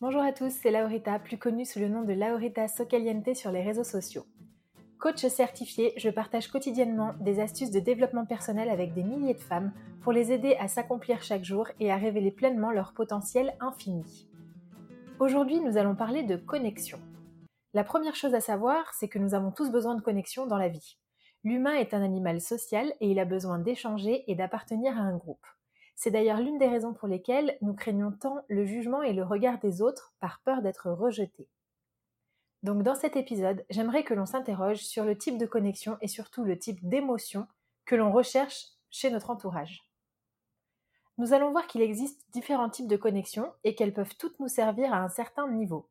Bonjour à tous, c'est Laurita, plus connue sous le nom de Laurita Socaliente sur les réseaux sociaux. Coach certifié, je partage quotidiennement des astuces de développement personnel avec des milliers de femmes pour les aider à s'accomplir chaque jour et à révéler pleinement leur potentiel infini. Aujourd'hui, nous allons parler de connexion. La première chose à savoir, c'est que nous avons tous besoin de connexion dans la vie. L'humain est un animal social et il a besoin d'échanger et d'appartenir à un groupe. C'est d'ailleurs l'une des raisons pour lesquelles nous craignons tant le jugement et le regard des autres par peur d'être rejetés. Donc dans cet épisode, j'aimerais que l'on s'interroge sur le type de connexion et surtout le type d'émotion que l'on recherche chez notre entourage. Nous allons voir qu'il existe différents types de connexions et qu'elles peuvent toutes nous servir à un certain niveau.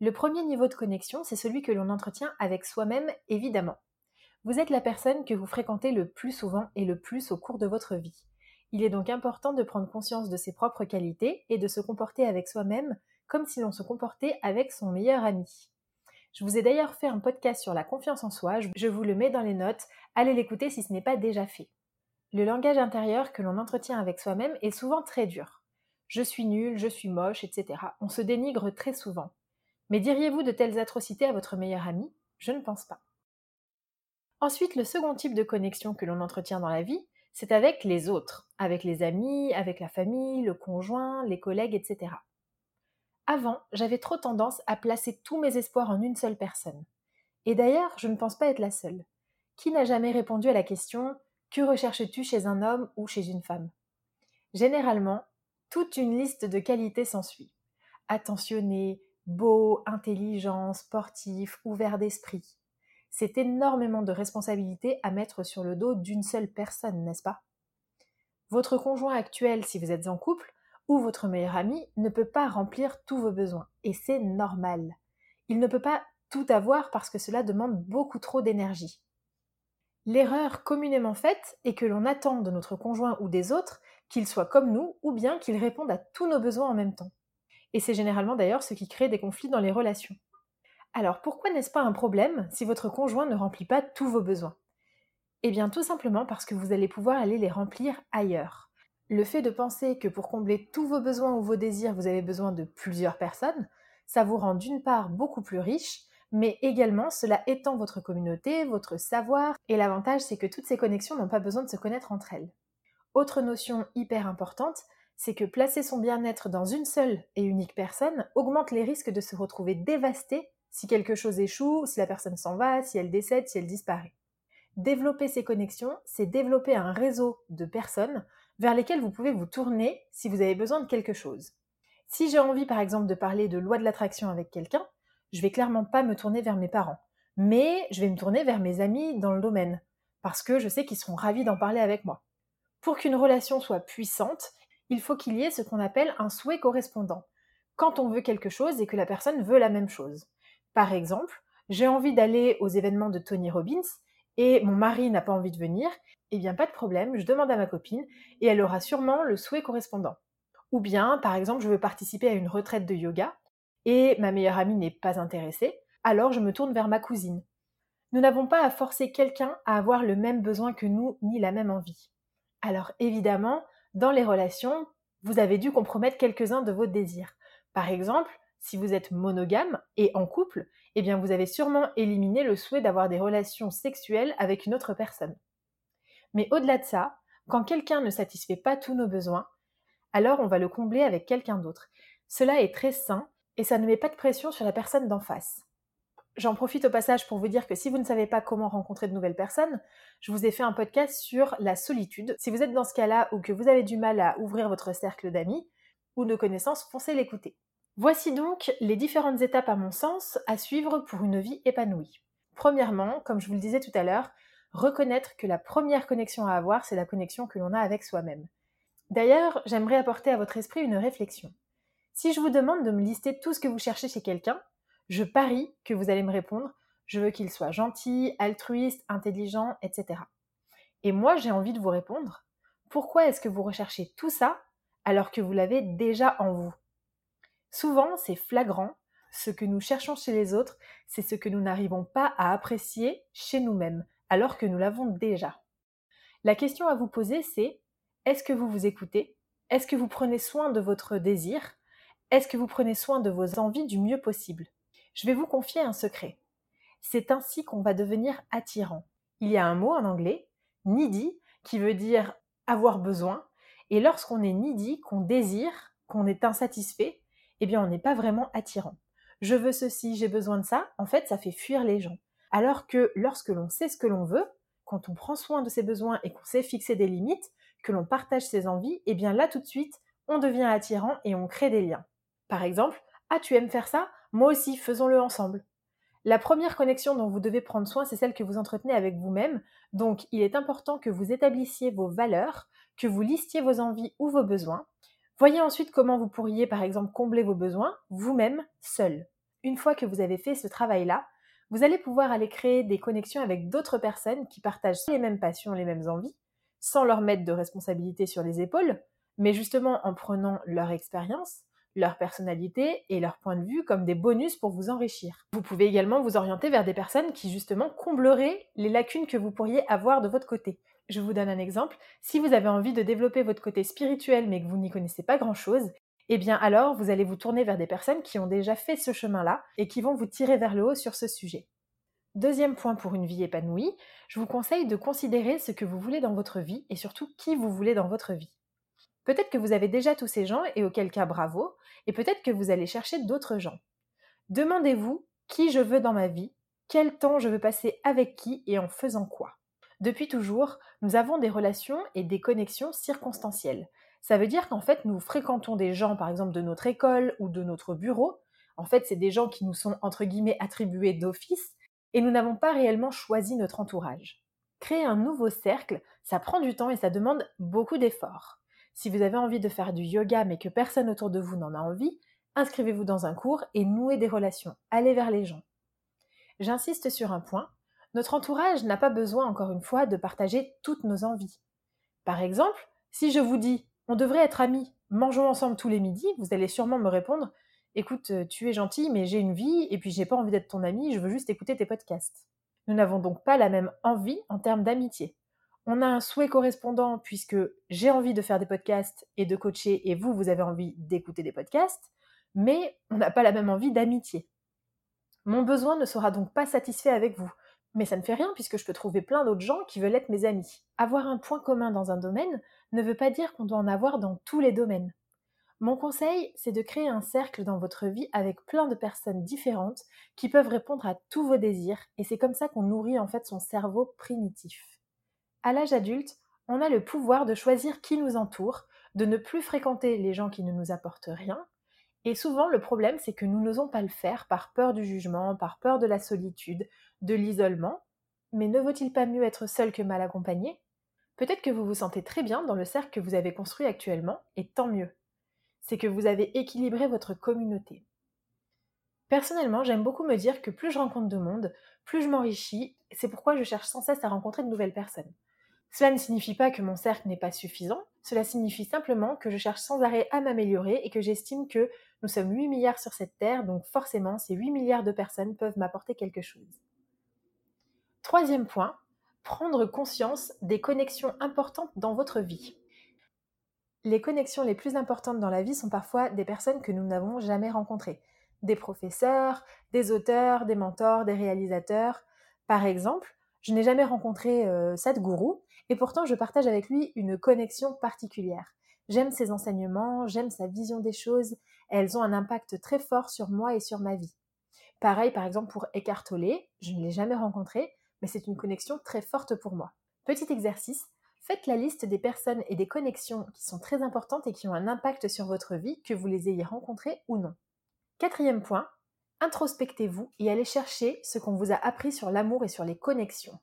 Le premier niveau de connexion, c'est celui que l'on entretient avec soi-même, évidemment. Vous êtes la personne que vous fréquentez le plus souvent et le plus au cours de votre vie. Il est donc important de prendre conscience de ses propres qualités et de se comporter avec soi-même comme si l'on se comportait avec son meilleur ami. Je vous ai d'ailleurs fait un podcast sur la confiance en soi, je vous le mets dans les notes, allez l'écouter si ce n'est pas déjà fait. Le langage intérieur que l'on entretient avec soi-même est souvent très dur. Je suis nul, je suis moche, etc. On se dénigre très souvent. Mais diriez-vous de telles atrocités à votre meilleur ami? Je ne pense pas. Ensuite, le second type de connexion que l'on entretient dans la vie, c'est avec les autres, avec les amis, avec la famille, le conjoint, les collègues, etc. Avant, j'avais trop tendance à placer tous mes espoirs en une seule personne. Et d'ailleurs, je ne pense pas être la seule. Qui n'a jamais répondu à la question que recherches-tu chez un homme ou chez une femme? Généralement, toute une liste de qualités s'ensuit. Attentionné, beau, intelligent, sportif, ouvert d'esprit. C'est énormément de responsabilités à mettre sur le dos d'une seule personne, n'est-ce pas? Votre conjoint actuel, si vous êtes en couple, ou votre meilleur ami, ne peut pas remplir tous vos besoins, et c'est normal. Il ne peut pas tout avoir parce que cela demande beaucoup trop d'énergie. L'erreur communément faite est que l'on attend de notre conjoint ou des autres qu'il soit comme nous ou bien qu'il réponde à tous nos besoins en même temps. Et c'est généralement d'ailleurs ce qui crée des conflits dans les relations. Alors pourquoi n'est-ce pas un problème si votre conjoint ne remplit pas tous vos besoins? Eh bien tout simplement parce que vous allez pouvoir aller les remplir ailleurs. Le fait de penser que pour combler tous vos besoins ou vos désirs vous avez besoin de plusieurs personnes, ça vous rend d'une part beaucoup plus riche, mais également cela étend votre communauté, votre savoir, et l'avantage c'est que toutes ces connexions n'ont pas besoin de se connaître entre elles. Autre notion hyper importante, c'est que placer son bien-être dans une seule et unique personne augmente les risques de se retrouver dévasté si quelque chose échoue, si la personne s'en va, si elle décède, si elle disparaît. Développer ces connexions, c'est développer un réseau de personnes vers lesquelles vous pouvez vous tourner si vous avez besoin de quelque chose. Si j'ai envie par exemple de parler de loi de l'attraction avec quelqu'un, je vais clairement pas me tourner vers mes parents, mais je vais me tourner vers mes amis dans le domaine, parce que je sais qu'ils seront ravis d'en parler avec moi. Pour qu'une relation soit puissante, il faut qu'il y ait ce qu'on appelle un souhait correspondant, quand on veut quelque chose et que la personne veut la même chose. Par exemple, j'ai envie d'aller aux événements de Tony Robbins et mon mari n'a pas envie de venir, eh bien pas de problème, je demande à ma copine et elle aura sûrement le souhait correspondant. Ou bien, par exemple, je veux participer à une retraite de yoga et ma meilleure amie n'est pas intéressée, alors je me tourne vers ma cousine. Nous n'avons pas à forcer quelqu'un à avoir le même besoin que nous ni la même envie. Alors évidemment, dans les relations, vous avez dû compromettre quelques-uns de vos désirs. Par exemple, si vous êtes monogame et en couple, eh bien vous avez sûrement éliminé le souhait d'avoir des relations sexuelles avec une autre personne. Mais au-delà de ça, quand quelqu'un ne satisfait pas tous nos besoins, alors on va le combler avec quelqu'un d'autre. Cela est très sain et ça ne met pas de pression sur la personne d'en face. J'en profite au passage pour vous dire que si vous ne savez pas comment rencontrer de nouvelles personnes, je vous ai fait un podcast sur la solitude. Si vous êtes dans ce cas-là ou que vous avez du mal à ouvrir votre cercle d'amis ou de connaissances, foncez l'écouter. Voici donc les différentes étapes à mon sens à suivre pour une vie épanouie. Premièrement, comme je vous le disais tout à l'heure, reconnaître que la première connexion à avoir, c'est la connexion que l'on a avec soi-même. D'ailleurs, j'aimerais apporter à votre esprit une réflexion. Si je vous demande de me lister tout ce que vous cherchez chez quelqu'un, je parie que vous allez me répondre je veux qu'il soit gentil, altruiste, intelligent, etc. Et moi, j'ai envie de vous répondre pourquoi est-ce que vous recherchez tout ça alors que vous l'avez déjà en vous? Souvent, c'est flagrant. Ce que nous cherchons chez les autres, c'est ce que nous n'arrivons pas à apprécier chez nous-mêmes, alors que nous l'avons déjà. La question à vous poser, c'est est-ce que vous vous écoutez? Est-ce que vous prenez soin de votre désir? Est-ce que vous prenez soin de vos envies du mieux possible? Je vais vous confier un secret. C'est ainsi qu'on va devenir attirant. Il y a un mot en anglais, needy, qui veut dire avoir besoin, et lorsqu'on est needy, qu'on désire, qu'on est insatisfait, eh bien on n'est pas vraiment attirant. Je veux ceci, j'ai besoin de ça, en fait ça fait fuir les gens. Alors que lorsque l'on sait ce que l'on veut, quand on prend soin de ses besoins et qu'on sait fixer des limites, que l'on partage ses envies, eh bien là tout de suite, on devient attirant et on crée des liens. Par exemple, ah tu aimes faire ça? Moi aussi, faisons-le ensemble. La première connexion dont vous devez prendre soin, c'est celle que vous entretenez avec vous-même. Donc, il est important que vous établissiez vos valeurs, que vous listiez vos envies ou vos besoins. Voyez ensuite comment vous pourriez, par exemple, combler vos besoins vous-même, seul. Une fois que vous avez fait ce travail-là, vous allez pouvoir aller créer des connexions avec d'autres personnes qui partagent les mêmes passions, les mêmes envies, sans leur mettre de responsabilité sur les épaules, mais justement en prenant leur expérience, leur personnalité et leur point de vue comme des bonus pour vous enrichir. Vous pouvez également vous orienter vers des personnes qui justement combleraient les lacunes que vous pourriez avoir de votre côté. Je vous donne un exemple. Si vous avez envie de développer votre côté spirituel mais que vous n'y connaissez pas grand-chose, eh bien alors vous allez vous tourner vers des personnes qui ont déjà fait ce chemin-là et qui vont vous tirer vers le haut sur ce sujet. Deuxième point pour une vie épanouie, je vous conseille de considérer ce que vous voulez dans votre vie et surtout qui vous voulez dans votre vie. Peut-être que vous avez déjà tous ces gens et auquel cas bravo, et peut-être que vous allez chercher d'autres gens. Demandez-vous qui je veux dans ma vie, quel temps je veux passer avec qui et en faisant quoi. Depuis toujours, nous avons des relations et des connexions circonstancielles. Ça veut dire qu'en fait, nous fréquentons des gens, par exemple, de notre école ou de notre bureau. En fait, c'est des gens qui nous sont, entre guillemets, attribués d'office, et nous n'avons pas réellement choisi notre entourage. Créer un nouveau cercle, ça prend du temps et ça demande beaucoup d'efforts. Si vous avez envie de faire du yoga mais que personne autour de vous n'en a envie, inscrivez-vous dans un cours et nouez des relations. Allez vers les gens. J'insiste sur un point. Notre entourage n'a pas besoin, encore une fois, de partager toutes nos envies. Par exemple, si je vous dis on devrait être amis, mangeons ensemble tous les midis, vous allez sûrement me répondre écoute, tu es gentil, mais j'ai une vie et puis j'ai pas envie d'être ton ami, je veux juste écouter tes podcasts. Nous n'avons donc pas la même envie en termes d'amitié on a un souhait correspondant puisque j'ai envie de faire des podcasts et de coacher et vous, vous avez envie d'écouter des podcasts, mais on n'a pas la même envie d'amitié. Mon besoin ne sera donc pas satisfait avec vous, mais ça ne fait rien puisque je peux trouver plein d'autres gens qui veulent être mes amis. Avoir un point commun dans un domaine ne veut pas dire qu'on doit en avoir dans tous les domaines. Mon conseil, c'est de créer un cercle dans votre vie avec plein de personnes différentes qui peuvent répondre à tous vos désirs, et c'est comme ça qu'on nourrit en fait son cerveau primitif. À l'âge adulte, on a le pouvoir de choisir qui nous entoure, de ne plus fréquenter les gens qui ne nous apportent rien. Et souvent, le problème, c'est que nous n'osons pas le faire par peur du jugement, par peur de la solitude, de l'isolement. Mais ne vaut-il pas mieux être seul que mal accompagné? Peut-être que vous vous sentez très bien dans le cercle que vous avez construit actuellement, et tant mieux. C'est que vous avez équilibré votre communauté. Personnellement, j'aime beaucoup me dire que plus je rencontre de monde, plus je m'enrichis, c'est pourquoi je cherche sans cesse à rencontrer de nouvelles personnes. Cela ne signifie pas que mon cercle n'est pas suffisant, cela signifie simplement que je cherche sans arrêt à m'améliorer et que j'estime que nous sommes 8 milliards sur cette Terre, donc forcément ces 8 milliards de personnes peuvent m'apporter quelque chose. Troisième point, prendre conscience des connexions importantes dans votre vie. Les connexions les plus importantes dans la vie sont parfois des personnes que nous n'avons jamais rencontrées. Des professeurs, des auteurs, des mentors, des réalisateurs. Par exemple, je n'ai jamais rencontré euh, Sadhguru, et pourtant je partage avec lui une connexion particulière. J'aime ses enseignements, j'aime sa vision des choses, elles ont un impact très fort sur moi et sur ma vie. Pareil par exemple pour Eckhart Tolle, je ne l'ai jamais rencontré, mais c'est une connexion très forte pour moi. Petit exercice, faites la liste des personnes et des connexions qui sont très importantes et qui ont un impact sur votre vie, que vous les ayez rencontrées ou non. Quatrième point, introspectez-vous et allez chercher ce qu'on vous a appris sur l'amour et sur les connexions.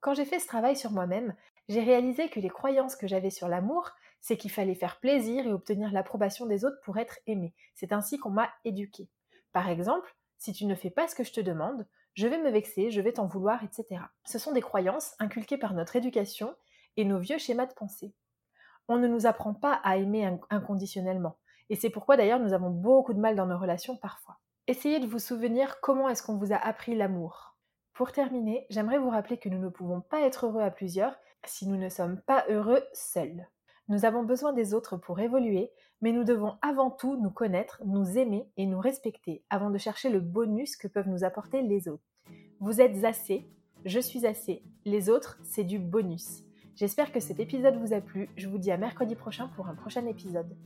Quand j'ai fait ce travail sur moi-même, j'ai réalisé que les croyances que j'avais sur l'amour, c'est qu'il fallait faire plaisir et obtenir l'approbation des autres pour être aimé. C'est ainsi qu'on m'a éduqué. Par exemple, si tu ne fais pas ce que je te demande, je vais me vexer, je vais t'en vouloir, etc. Ce sont des croyances inculquées par notre éducation et nos vieux schémas de pensée. On ne nous apprend pas à aimer inconditionnellement. Et c'est pourquoi d'ailleurs nous avons beaucoup de mal dans nos relations parfois. Essayez de vous souvenir comment est-ce qu'on vous a appris l'amour. Pour terminer, j'aimerais vous rappeler que nous ne pouvons pas être heureux à plusieurs si nous ne sommes pas heureux seuls. Nous avons besoin des autres pour évoluer, mais nous devons avant tout nous connaître, nous aimer et nous respecter avant de chercher le bonus que peuvent nous apporter les autres. Vous êtes assez, je suis assez, les autres, c'est du bonus. J'espère que cet épisode vous a plu, je vous dis à mercredi prochain pour un prochain épisode.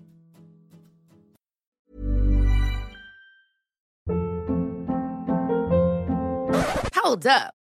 Hold up.